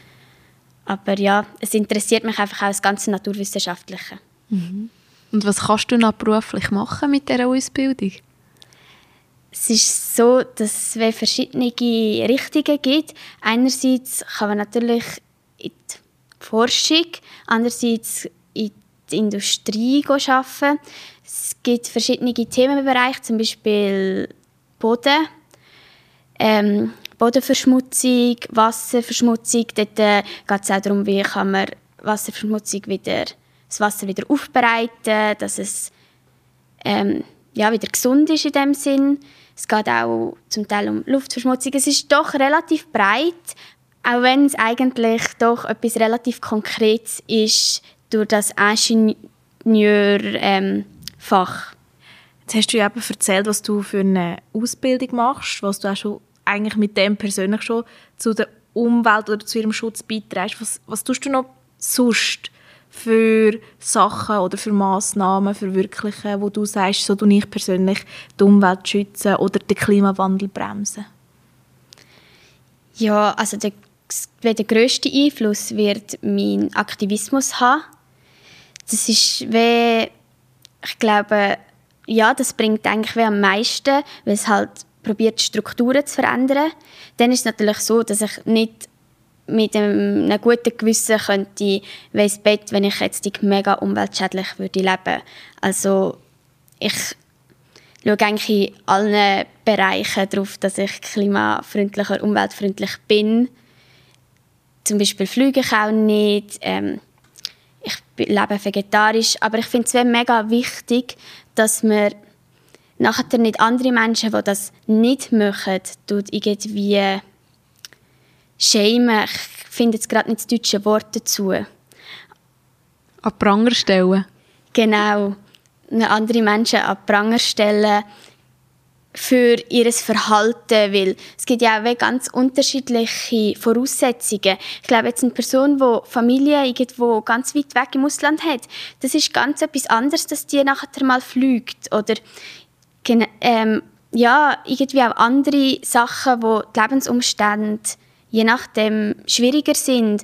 Aber ja, es interessiert mich einfach auch das ganze Naturwissenschaftliche. Mhm. Und was kannst du noch beruflich machen mit dieser Ausbildung? Es ist so, dass es verschiedene Richtungen gibt. Einerseits kann man natürlich in die Forschung, andererseits in die Industrie arbeiten. Es gibt verschiedene Themenbereiche, zum Beispiel Boden, ähm, Bodenverschmutzung, Wasserverschmutzung. Dort äh, geht es auch darum, wie kann man Wasserverschmutzung wieder, das Wasser wieder aufbereiten, dass es ähm, ja, wieder gesund ist in dem Sinn. Es geht auch zum Teil um Luftverschmutzung. Es ist doch relativ breit, auch wenn es eigentlich doch etwas relativ Konkretes ist durch das Ingenieurfach. Ähm, Jetzt hast du ja eben erzählt, was du für eine Ausbildung machst, was du auch schon eigentlich mit dem persönlich schon zu der Umwelt oder zu ihrem Schutz beiträgst. Was, was tust du noch sonst für Sachen oder für Massnahmen verwirklichen, wo du sagst, so tue ich persönlich die Umwelt schützen oder den Klimawandel bremsen? Ja, also der, der grösste Einfluss wird mein Aktivismus haben. Das ist wie, ich glaube, ja, das bringt eigentlich wie am meisten, weil es halt probiert Strukturen zu verändern. Dann ist es natürlich so, dass ich nicht mit einem, guten Gewissen könnte ins Bett, wenn ich jetzt mega umweltschädlich würde leben. Also ich schaue eigentlich in allen Bereichen darauf, dass ich klimafreundlicher, umweltfreundlich bin. Zum Beispiel fliege ich auch nicht. Ähm, ich lebe vegetarisch. Aber ich finde es mega wichtig, dass man nachher nicht andere Menschen, die das nicht machen, irgendwie schämen. Ich finde jetzt gerade nicht das deutsche Wort dazu. An Pranger stellen? Genau. Andere Menschen an Pranger stellen für ihr Verhalten, weil es gibt ja auch ganz unterschiedliche Voraussetzungen. Ich glaube, jetzt eine Person, die Familie irgendwo ganz weit weg im Ausland hat, das ist ganz etwas anderes, dass die nachher mal fliegt oder ähm, ja, irgendwie auch andere Sachen, wo die Lebensumstände je nachdem schwieriger sind.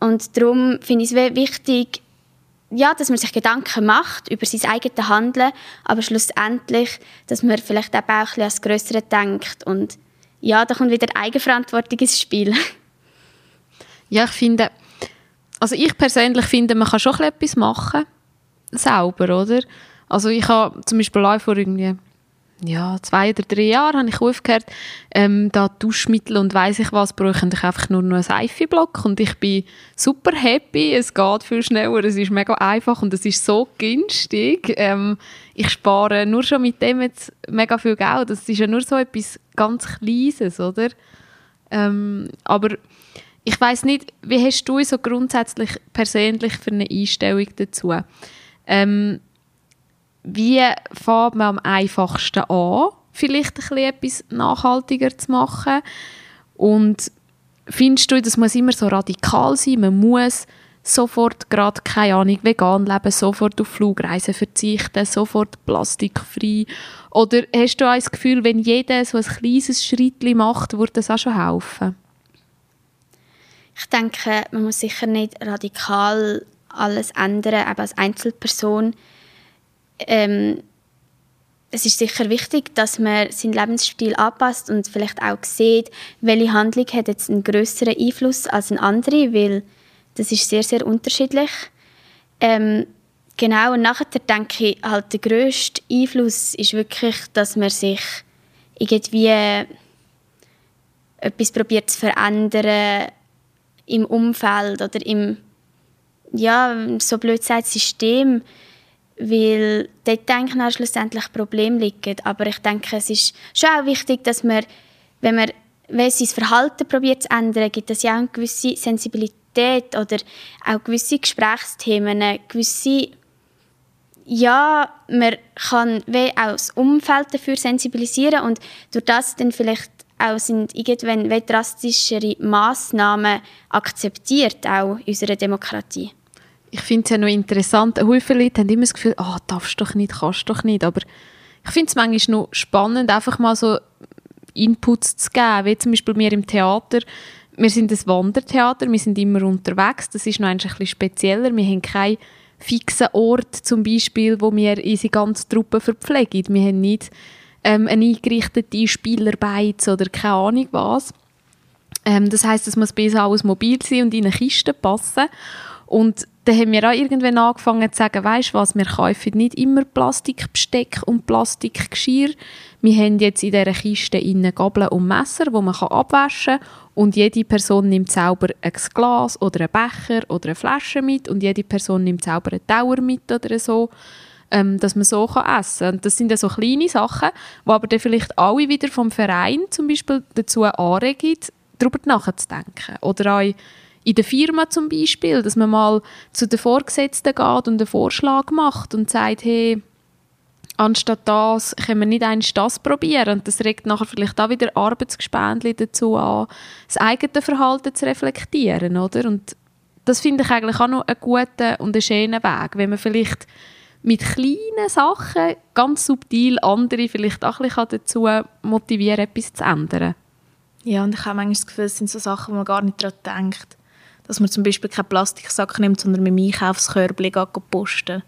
Und darum finde ich es wichtig, ja, dass man sich Gedanken macht über sein eigenes Handeln, aber schlussendlich, dass man vielleicht auch ein bisschen ans Größere denkt. Und ja, da kommt wieder Eigenverantwortung ins Spiel. Ja, ich finde, also ich persönlich finde, man kann schon etwas machen, selber, oder? Also ich habe zum Beispiel auch vor irgendwie ja, zwei oder drei Jahren habe ich aufgehört, ähm, da Duschmittel und weiss ich was, brauche ich einfach nur noch einen Seife-Block und ich bin super happy, es geht viel schneller, es ist mega einfach und es ist so günstig. Ähm, ich spare nur schon mit dem jetzt mega viel Geld, das ist ja nur so etwas ganz Kleines, oder? Ähm, aber ich weiß nicht, wie hast du so grundsätzlich persönlich für eine Einstellung dazu? Ähm, wie fängt man am einfachsten an, vielleicht ein bisschen etwas nachhaltiger zu machen? Und findest du, das muss immer so radikal sein, man muss sofort gerade, keine Ahnung, vegan leben, sofort auf Flugreisen verzichten, sofort plastikfrei? Oder hast du auch das Gefühl, wenn jeder so ein kleines Schritt macht, würde das auch schon helfen? Ich denke, man muss sicher nicht radikal alles ändern, aber als Einzelperson ähm, es ist sicher wichtig, dass man seinen Lebensstil anpasst und vielleicht auch sieht, welche Handlung hat jetzt einen größeren Einfluss als eine andere, weil das ist sehr, sehr unterschiedlich. Ähm, genau, und nachher denke ich, halt der grösste Einfluss ist wirklich, dass man sich irgendwie etwas probiert zu verändern im Umfeld oder im, ja, so blöd gesagt, System, weil dort denke ich schlussendlich Problem liegen. Aber ich denke, es ist schon auch wichtig, dass man, wenn man wenn sein Verhalten probiert zu ändern, gibt es ja auch eine gewisse Sensibilität oder auch gewisse Gesprächsthemen, gewisse ja, man kann wie auch das Umfeld dafür sensibilisieren und durch das dann vielleicht auch sind irgendwann drastischere Massnahmen akzeptiert, auch in unserer Demokratie ich finde es ja noch interessant, viele Leute haben immer das Gefühl, oh, darfst doch nicht, kannst doch nicht, aber ich finde es manchmal noch spannend, einfach mal so Inputs zu geben, wie zum Beispiel wir im Theater, wir sind ein Wandertheater, wir sind immer unterwegs, das ist noch ein bisschen spezieller, wir haben keinen fixen Ort zum Beispiel, wo wir unsere ganze Truppe verpflegen, wir haben nicht ähm, eine eingerichtete Spielerbeiz oder keine Ahnung was. Ähm, das heißt, es muss bei uns alles mobil sein und in eine Kiste passen und dann haben wir auch irgendwann angefangen zu sagen, weißt was, wir kaufen nicht immer Plastikbesteck und Plastikgeschirr. Wir haben jetzt in dieser Kiste innen Gabeln und Messer, wo man abwaschen kann und jede Person nimmt selber ein Glas oder einen Becher oder eine Flasche mit und jede Person nimmt selber einen Tauer mit oder so, ähm, dass man so kann essen kann. Das sind ja so kleine Sachen, die aber dann vielleicht alle wieder vom Verein zum Beispiel dazu anregen, darüber nachzudenken. Oder auch in der Firma zum Beispiel, dass man mal zu den Vorgesetzten geht und einen Vorschlag macht und sagt, hey, anstatt das können wir nicht eins das probieren und das regt nachher vielleicht auch wieder Arbeitsgespendli dazu an, das eigene Verhalten zu reflektieren, oder? Und das finde ich eigentlich auch noch einen guten und einen schönen Weg, wenn man vielleicht mit kleinen Sachen ganz subtil andere vielleicht auch ein bisschen dazu motivieren, etwas zu ändern. Ja, und ich habe manchmal das Gefühl, es sind so Sachen, wo man gar nicht daran denkt dass man zum Beispiel keinen Plastiksack nimmt, sondern mit dem Einkaufskörbchen posten.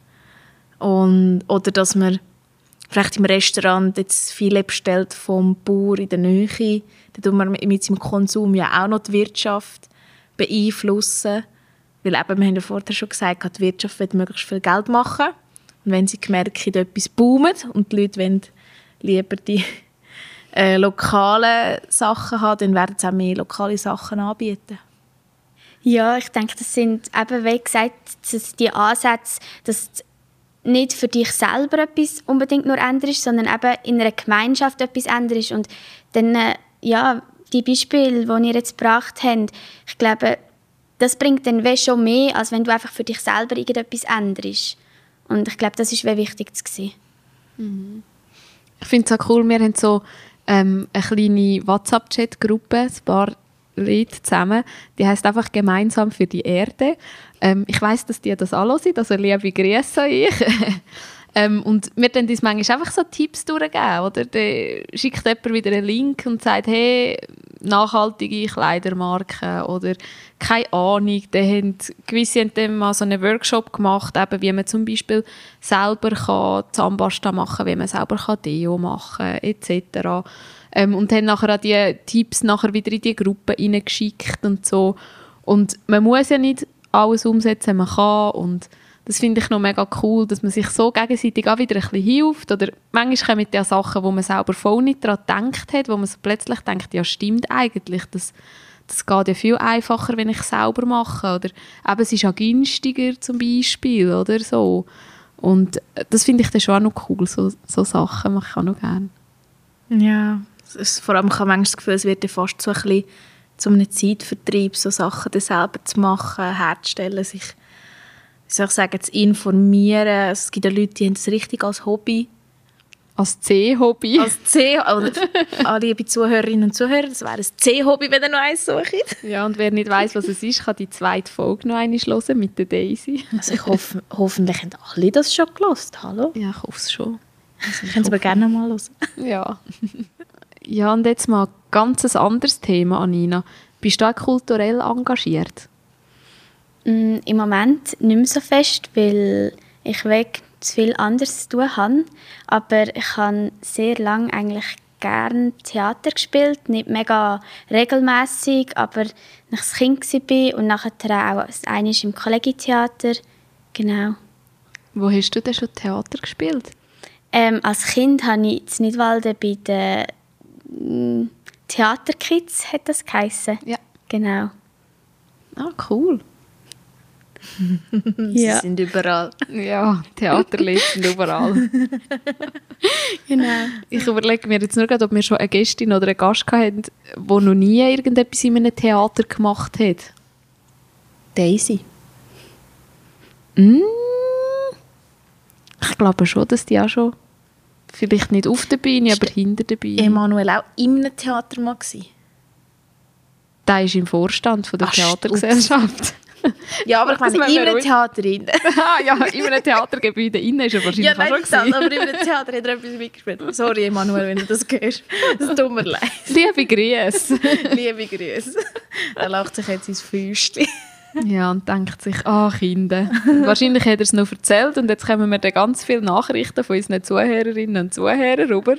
Und, oder dass man vielleicht im Restaurant jetzt viele bestellt vom Bauer in der Nähe. Da tut man mit seinem Konsum ja auch noch die Wirtschaft beeinflussen. Weil eben, wir haben ja vorher schon gesagt, die Wirtschaft will möglichst viel Geld machen. Und wenn sie merken, etwas boomt und die Leute wollen lieber die äh, lokalen Sachen haben, dann werden sie auch mehr lokale Sachen anbieten. Ja, ich denke, das sind eben, wie gesagt, die Ansätze, dass nicht für dich selber etwas unbedingt nur änderst, sondern eben in einer Gemeinschaft etwas änderst. Und dann, äh, ja, die Beispiele, die ihr jetzt gebracht habt, ich glaube, das bringt dann schon mehr, als wenn du einfach für dich selber irgendetwas änderst. Und ich glaube, das ist wichtig zu. Mhm. Ich finde es auch cool, wir haben so ähm, eine kleine WhatsApp-Chat-Gruppe, ein paar Lied zusammen. Die heißt einfach «Gemeinsam für die Erde». Ähm, ich weiß, dass die das sind, also liebe Grüße euch. ähm, und wir dann uns manchmal einfach so Tipps durchgeben, oder? Da schickt jemand wieder einen Link und sagt, hey, nachhaltige Kleidermarken oder keine Ahnung, da haben gewisse haben dann mal so einen Workshop gemacht, eben wie man zum Beispiel selber kann Zahnpasta machen, wie man selber kann Deo machen etc. Ähm, und haben nachher auch die Tipps nachher wieder in die Gruppe reingeschickt und so. Und man muss ja nicht alles umsetzen man kann. Und das finde ich noch mega cool, dass man sich so gegenseitig auch wieder ein bisschen hilft. Oder manchmal kommen ja Sachen, wo man selber voll nicht daran gedacht hat, wo man so plötzlich denkt, ja stimmt eigentlich, das, das geht ja viel einfacher, wenn ich es selber mache. Oder eben, es ist ja günstiger zum Beispiel oder so. Und das finde ich dann schon auch noch cool, so, so Sachen mache ich auch noch gerne. Ja, es vor allem ich habe manchmal das Gefühl, es wird ja fast so ein bisschen zu einem Zeitvertrieb, so Sachen dann selber zu machen, herzustellen, sich, wie soll ich sagen, zu informieren. Es gibt ja Leute, die haben das richtig als Hobby. Als C-Hobby? Als C, oder alle liebe Zuhörerinnen und Zuhörer, das wäre ein C-Hobby, wenn ihr noch eins sucht. Ja, und wer nicht weiß, was es ist, kann die zweite Folge noch einmal hören mit der Daisy. Also ich hoffe, hoffentlich haben alle das schon gelost. Hallo? Ja, ich hoffe es schon. Also ich kann es aber gerne mal hören. Ja. Ja, und jetzt mal ganz ein anderes Thema, Anina. Bist du auch kulturell engagiert? Mm, Im Moment nicht mehr so fest, weil ich weg zu viel anderes zu tun habe. Aber ich habe sehr lange eigentlich gern Theater gespielt, nicht mega regelmäßig, aber als Kind war und nachher auch einmal im Kollegitheater. Genau. Wo hast du denn schon Theater gespielt? Ähm, als Kind habe ich in Nidwalden bei mm, Theaterkids, hat das geheissen. Ja. Genau. Ah, cool. Ja. Sie sind überall. Ja, Theaterlied sind überall. Genau. Ich überlege mir jetzt nur gerade, ob wir schon eine Gästin oder einen Gast hatten, der noch nie irgendetwas in einem Theater gemacht hat. Daisy. Mm. Ich glaube schon, dass die auch schon, vielleicht nicht auf der Bühne, aber hinter der Bühne. Emanuel auch in einem Theater mal gewesen. Der ist im Vorstand von der Ach, Theatergesellschaft. Ja, aber ich Das meine, in einem. Theater rein. ah, ja, in einem Theatergebäude innen ist er wahrscheinlich Ja, nein, schon das, aber in einem Theater hat er etwas mitgespielt. Sorry, Emanuel, wenn du das hörst. Es tut mir leid. Liebe Grüße. Liebe Grüße. Er lacht sich jetzt ins Füßchen. Ja, und denkt sich, ah, Kinder. Wahrscheinlich hat er es noch erzählt und jetzt kommen wir dann ganz viele Nachrichten von unseren Zuhörerinnen und Zuhörern rüber.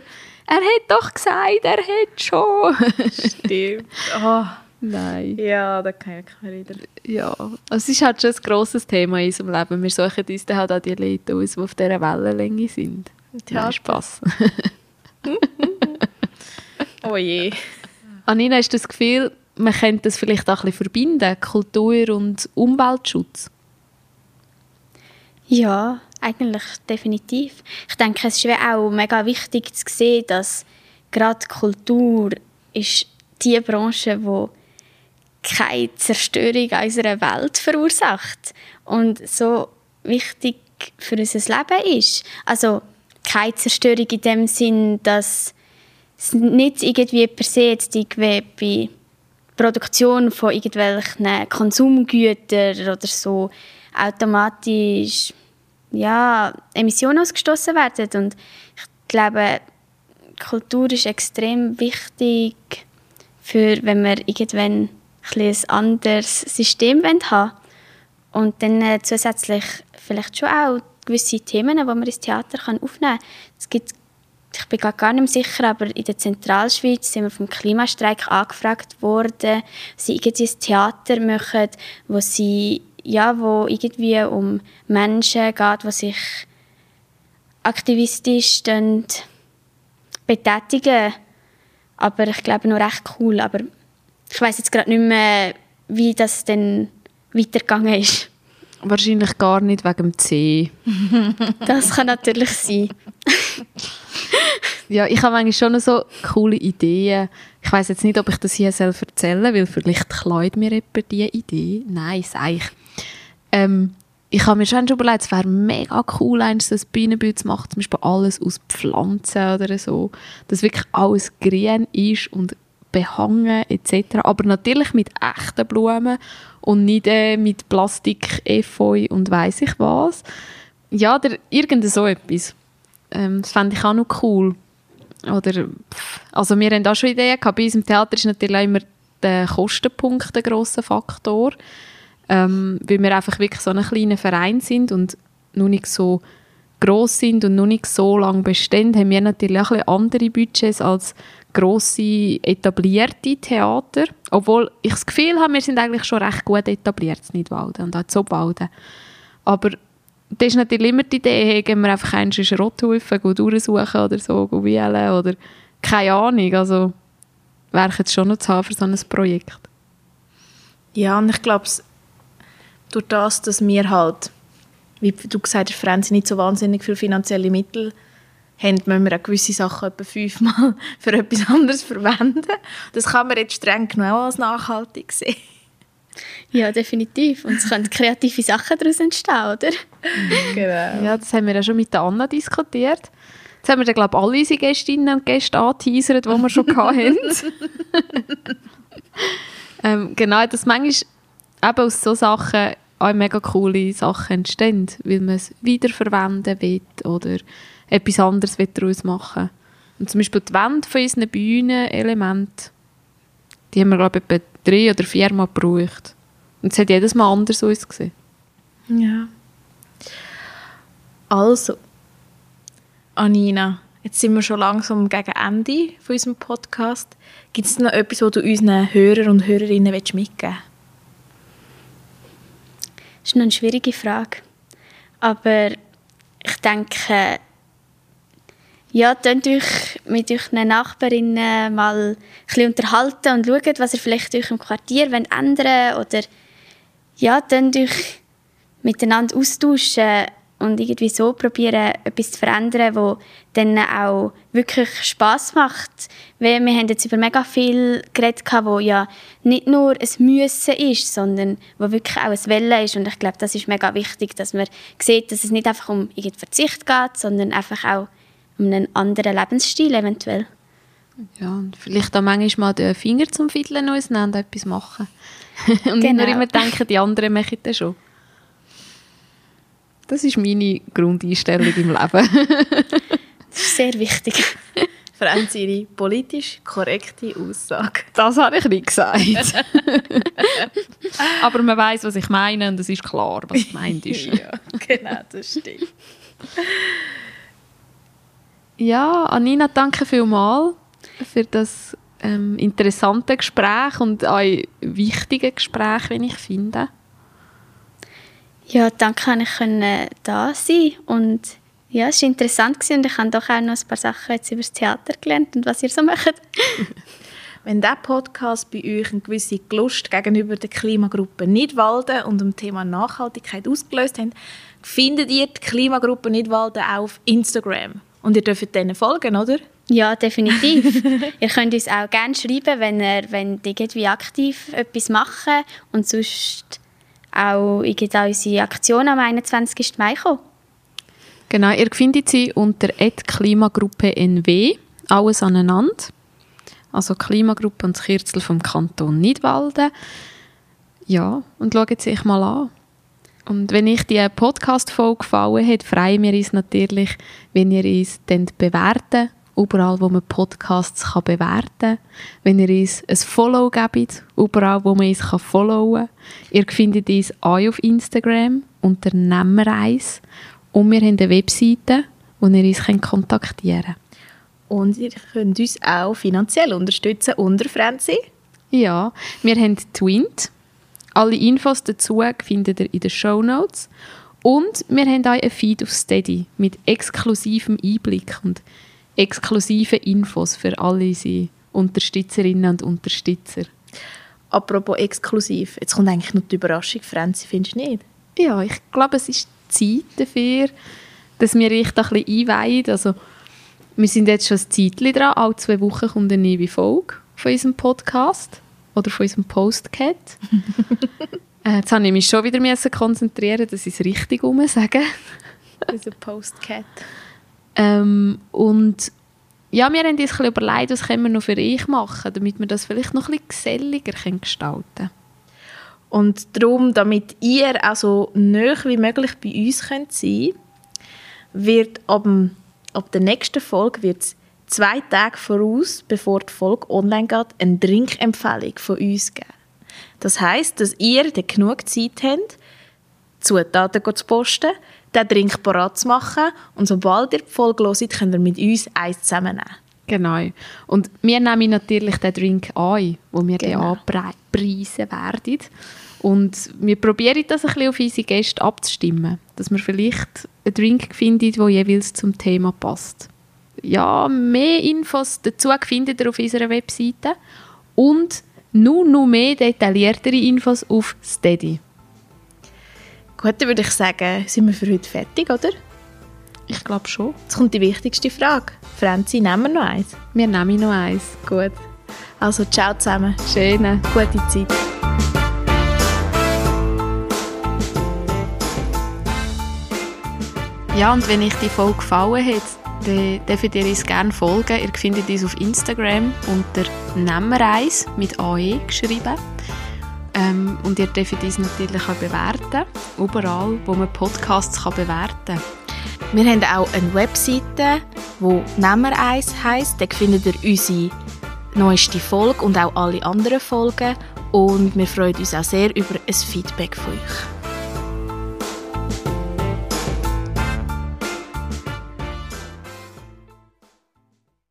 Er hat doch gesagt, er hat schon. Stimmt. Oh, Nein. ja, da kann ich wieder. Ja, also es ist halt schon ein grosses Thema in unserem Leben. Wir suchen uns dann halt auch die Leute aus, die auf dieser Wellenlänge sind. Theater. Nein, Spass. Oh je. Anina, hast du das Gefühl, man könnte das vielleicht auch ein bisschen verbinden, Kultur und Umweltschutz? Ja, eigentlich definitiv. Ich denke, es ist auch mega wichtig zu sehen, dass gerade Kultur ist die Branche, die keine Zerstörung unserer Welt verursacht und so wichtig für unser Leben ist. Also keine Zerstörung in dem Sinn, dass es nicht irgendwie per se jetzt irgendwie bei Produktion von irgendwelchen Konsumgütern oder so automatisch ja, Emissionen ausgestoßen werden. Und ich glaube, Kultur ist extrem wichtig, für, wenn wir irgendwann ein, ein anderes System haben wollen. Und dann äh, zusätzlich vielleicht schon auch gewisse Themen, die man ins Theater aufnehmen kann. Es gibt, ich bin gar nicht sicher, aber in der Zentralschweiz sind wir vom Klimastreik angefragt worden, sie irgendwie ein Theater machen, wo sie ja, wo irgendwie um Menschen geht, die sich aktivistisch betätigen. Aber ich glaube noch recht cool. Aber ich weiß jetzt gerade nicht mehr, wie das dann weitergegangen ist. Wahrscheinlich gar nicht wegen dem C. Das kann natürlich sein. Ja, ich habe eigentlich schon so coole Ideen. Ich weiß jetzt nicht, ob ich das hier erzählen soll, weil vielleicht klaut mir jemand diese Idee. Nein, sage ich. Ähm, ich habe mir schon überlegt, es wäre mega cool, eins so ein Bühnenbild zu machen, zum Beispiel alles aus Pflanzen oder so, dass wirklich alles grün ist und behangen etc. Aber natürlich mit echten Blumen und nicht äh, mit Plastik, Efeu und weiß ich was. Ja, oder irgend so etwas. Ähm, das fände ich auch noch cool. Oder, also wir haben auch schon Ideen gehabt. Bei uns im Theater ist natürlich immer der Kostenpunkt ein grosser Faktor. Ähm, weil wir einfach wirklich so ein kleiner Verein sind und noch nicht so gross sind und noch nicht so lange bestehen, haben wir natürlich auch andere Budgets als grosse, etablierte Theater. Obwohl ich das Gefühl habe, wir sind eigentlich schon recht gut etabliert in Nidwalden und auch zu Balden. Aber das ist natürlich immer die Idee, hey, gehen wir einfach einen Schrotthaufen durchsuchen oder so, wählen oder keine Ahnung, also wäre jetzt schon noch zu haben für so ein Projekt. Ja, und ich glaube, durch das, dass wir halt, wie du gesagt hast, Franzi nicht so wahnsinnig viele finanzielle Mittel haben, müssen wir auch gewisse Sachen etwa fünfmal für etwas anderes verwenden. Das kann man jetzt streng genau als nachhaltig sehen. Ja, definitiv. Und es können kreative Sachen daraus entstehen, oder? Genau. Ja, das haben wir ja schon mit der Anna diskutiert. Jetzt haben wir dann, glaube ich, alle unsere Gästinnen und Gäste angeteasert, die wir schon hatten. ähm, genau, dass manchmal eben aus so Sachen auch mega coole Sachen entstehen, weil man es wiederverwenden will oder etwas anderes daraus machen Und zum Beispiel die Wände von unseren Bühnenelemente, die haben wir, glaube ich, etwa drei oder vier Mal gebraucht. Und es hat jedes Mal anders ausgesehen. Ja. Also, Anina, jetzt sind wir schon langsam gegen Ende von unserem Podcast. Gibt es noch etwas, was du unseren Hörern und Hörerinnen mitgeben willst? Das ist noch eine schwierige Frage. Aber ich denke, ja, könnt euch mit euren Nachbarinnen mal ein unterhalten und schaut, was ihr vielleicht euch im Quartier ändern wollt. Oder ja, könnt euch miteinander austauschen und irgendwie so probieren, etwas zu verändern, wo dann auch wirklich Spaß macht. Weil wir haben jetzt über mega viel geredet, wo ja nicht nur ein Müssen ist, sondern wo wirklich auch ein Welle ist. Und ich glaube, das ist mega wichtig, dass man sieht, dass es nicht einfach um Verzicht geht, sondern einfach auch um einen anderen Lebensstil eventuell. Ja, und vielleicht auch manchmal mal den Finger zum Fiddeln auseinander etwas machen. und genau. nicht nur genau. immer denken, die anderen machen das schon. Das ist meine Grundeinstellung im Leben. das ist sehr wichtig. Franz, ihre politisch korrekte Aussage. Das habe ich nicht gesagt. Aber man weiß, was ich meine und es ist klar, was gemeint ist. ja, genau, das stimmt. Ja, Anina, danke vielmals für das ähm, interessante Gespräch und ein wichtige Gespräch, wenn ich finde. Ja, danke, dass ich da sein und ja, es war interessant und ich habe doch auch noch ein paar Sachen jetzt über das Theater gelernt und was ihr so macht. Wenn dieser Podcast bei euch eine gewisse Lust gegenüber der Klimagruppe Nidwalden und dem Thema Nachhaltigkeit ausgelöst hat, findet ihr die Klimagruppe Nidwalden auch auf Instagram. Und ihr dürft denen folgen, oder? Ja, definitiv. ihr könnt uns auch gerne schreiben, wenn ihr, wenn ihr irgendwie aktiv etwas machen und sonst auch in unsere Aktion am 21. Mai kommen. Genau, ihr findet sie unter Klimagruppe NW, alles aneinander. Also Klimagruppe und das Kürzel vom Kanton Nidwalden. Ja, und schaut sie euch mal an. Und wenn euch die Podcast-Folge gefallen hat, freuen wir uns natürlich, wenn ihr uns dann bewerten überall, wo man Podcasts kann bewerten kann. Wenn ihr uns ein Follow gebt, überall, wo man uns kann followen kann. Ihr findet uns auch auf Instagram unter Nemmereis. Und wir haben eine Webseite, wo ihr uns kontaktieren könnt. Und ihr könnt uns auch finanziell unterstützen unter Franzi. Ja, wir haben Twint. Alle Infos dazu findet ihr in den Show Notes. Und wir haben auch einen Feed auf Steady mit exklusivem Einblick und exklusive Infos für alle unsere Unterstützerinnen und Unterstützer. Apropos exklusiv, jetzt kommt eigentlich noch die Überraschung, Franzi, findest du nicht? Ja, ich glaube, es ist Zeit dafür, dass wir euch da ein bisschen einweihen. Also, wir sind jetzt schon ein Zeitchen dran, alle zwei Wochen kommt eine neue Folge von unserem Podcast oder von unserem Postcat. äh, jetzt habe ich mich schon wieder konzentrieren, dass ich es richtig sage. Unser Postcat. Ähm, und ja, wir haben uns ein überlegt, was können wir noch für euch machen, damit wir das vielleicht noch ein bisschen geselliger gestalten können. Und darum, damit ihr auch so nah wie möglich bei uns könnt sein wird ab, ab der nächsten Folge wird's zwei Tage voraus, bevor die Folge online geht, eine Trinkempfehlung von uns geben. Das heißt, dass ihr dann genug Zeit habt, Zutaten zu posten, den Drink parat zu machen. Und sobald ihr die Folge hört, könnt ihr mit uns eins zusammennehmen. Genau. Und wir nehmen natürlich den Drink an, wo wir Genau. den anpreisen werden. Und wir probieren das ein bisschen auf unsere Gäste abzustimmen, dass wir vielleicht einen Drink finden, der jeweils zum Thema passt. Ja, mehr Infos dazu findet ihr auf unserer Webseite und nur noch mehr detailliertere Infos auf Steady. Gut, dann würde ich sagen, sind wir für heute fertig, oder? Ich glaube schon. Jetzt kommt die wichtigste Frage. Franzi, nehmen wir noch eins? Wir nehmen noch eins. Gut. Also, ciao zusammen. Schöne. Gute Zeit. Ja, und wenn euch die Folge gefallen hat, dann dürft ihr uns gerne folgen. Ihr findet uns auf Instagram unter Nemmereis mit AE geschrieben. Ähm, und ihr dürft uns natürlich auch bewerten. Überall, wo man Podcasts kann bewerten kann. Wir haben auch eine Webseite, die «Nehmen eins» heisst. Da findet ihr unsere neueste Folge und auch alle anderen Folgen. Und wir freuen uns auch sehr über ein Feedback von euch.